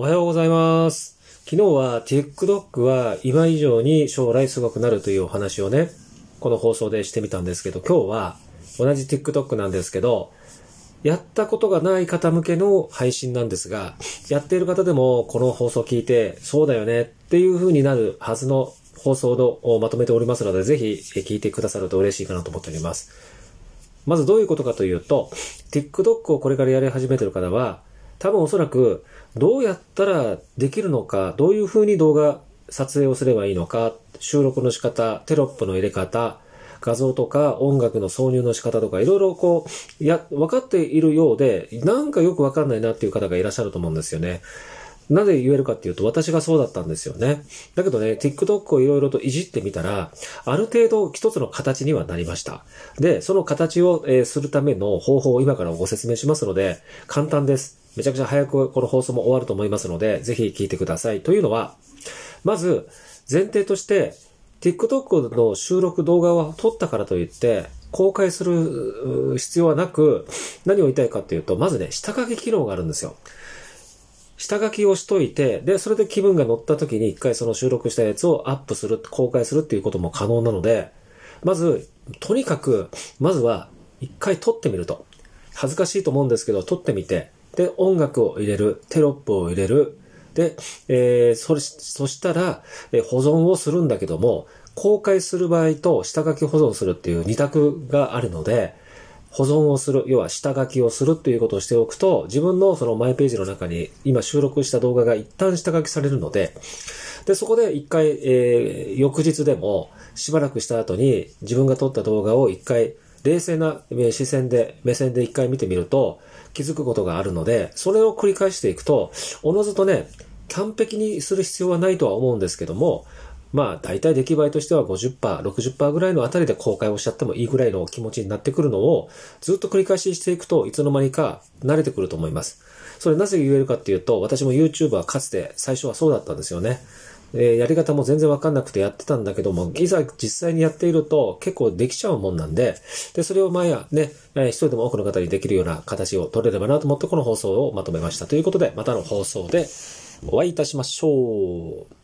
おはようございます。昨日は TikTok は今以上に将来すごくなるというお話をね、この放送でしてみたんですけど、今日は同じ TikTok なんですけど、やったことがない方向けの配信なんですが、やっている方でもこの放送を聞いて、そうだよねっていう風になるはずの放送をまとめておりますので、ぜひ聞いてくださると嬉しいかなと思っております。まずどういうことかというと、TikTok をこれからやり始めている方は、多分おそらくどうやったらできるのか、どういう風に動画撮影をすればいいのか、収録の仕方、テロップの入れ方、画像とか音楽の挿入の仕方とかいろいろこう、や、分かっているようで、なんかよくわかんないなっていう方がいらっしゃると思うんですよね。なぜ言えるかっていうと、私がそうだったんですよね。だけどね、TikTok をいろいろといじってみたら、ある程度一つの形にはなりました。で、その形を、えー、するための方法を今からご説明しますので、簡単です。めちゃくちゃ早くこの放送も終わると思いますので、ぜひ聞いてください。というのは、まず、前提として、TikTok の収録動画を撮ったからといって、公開する必要はなく、何を言いたいかっていうと、まずね、下書き機能があるんですよ。下書きをしといて、で、それで気分が乗った時に一回その収録したやつをアップする、公開するっていうことも可能なので、まず、とにかく、まずは一回撮ってみると。恥ずかしいと思うんですけど、撮ってみて、で、音楽を入れる、テロップを入れる、で、えー、そ、そしたら、え保存をするんだけども、公開する場合と下書き保存するっていう二択があるので、保存をする、要は下書きをするっていうことをしておくと、自分のそのマイページの中に今収録した動画が一旦下書きされるので、で、そこで一回、えー、翌日でもしばらくした後に自分が撮った動画を一回冷静な視線で、目線で一回見てみると気づくことがあるので、それを繰り返していくと、おのずとね、完璧にする必要はないとは思うんですけども、まあ、大体出来栄えとしては50%、60%ぐらいのあたりで公開をしちゃってもいいぐらいの気持ちになってくるのを、ずっと繰り返ししていくといつの間にか慣れてくると思います。それなぜ言えるかっていうと、私も YouTuber かつて最初はそうだったんですよね。え、やり方も全然わかんなくてやってたんだけども、いざ実際にやっていると結構できちゃうもんなんで、で、それを前やね、えー、一人でも多くの方にできるような形を取れればなと思ってこの放送をまとめました。ということで、またの放送でお会いいたしましょう。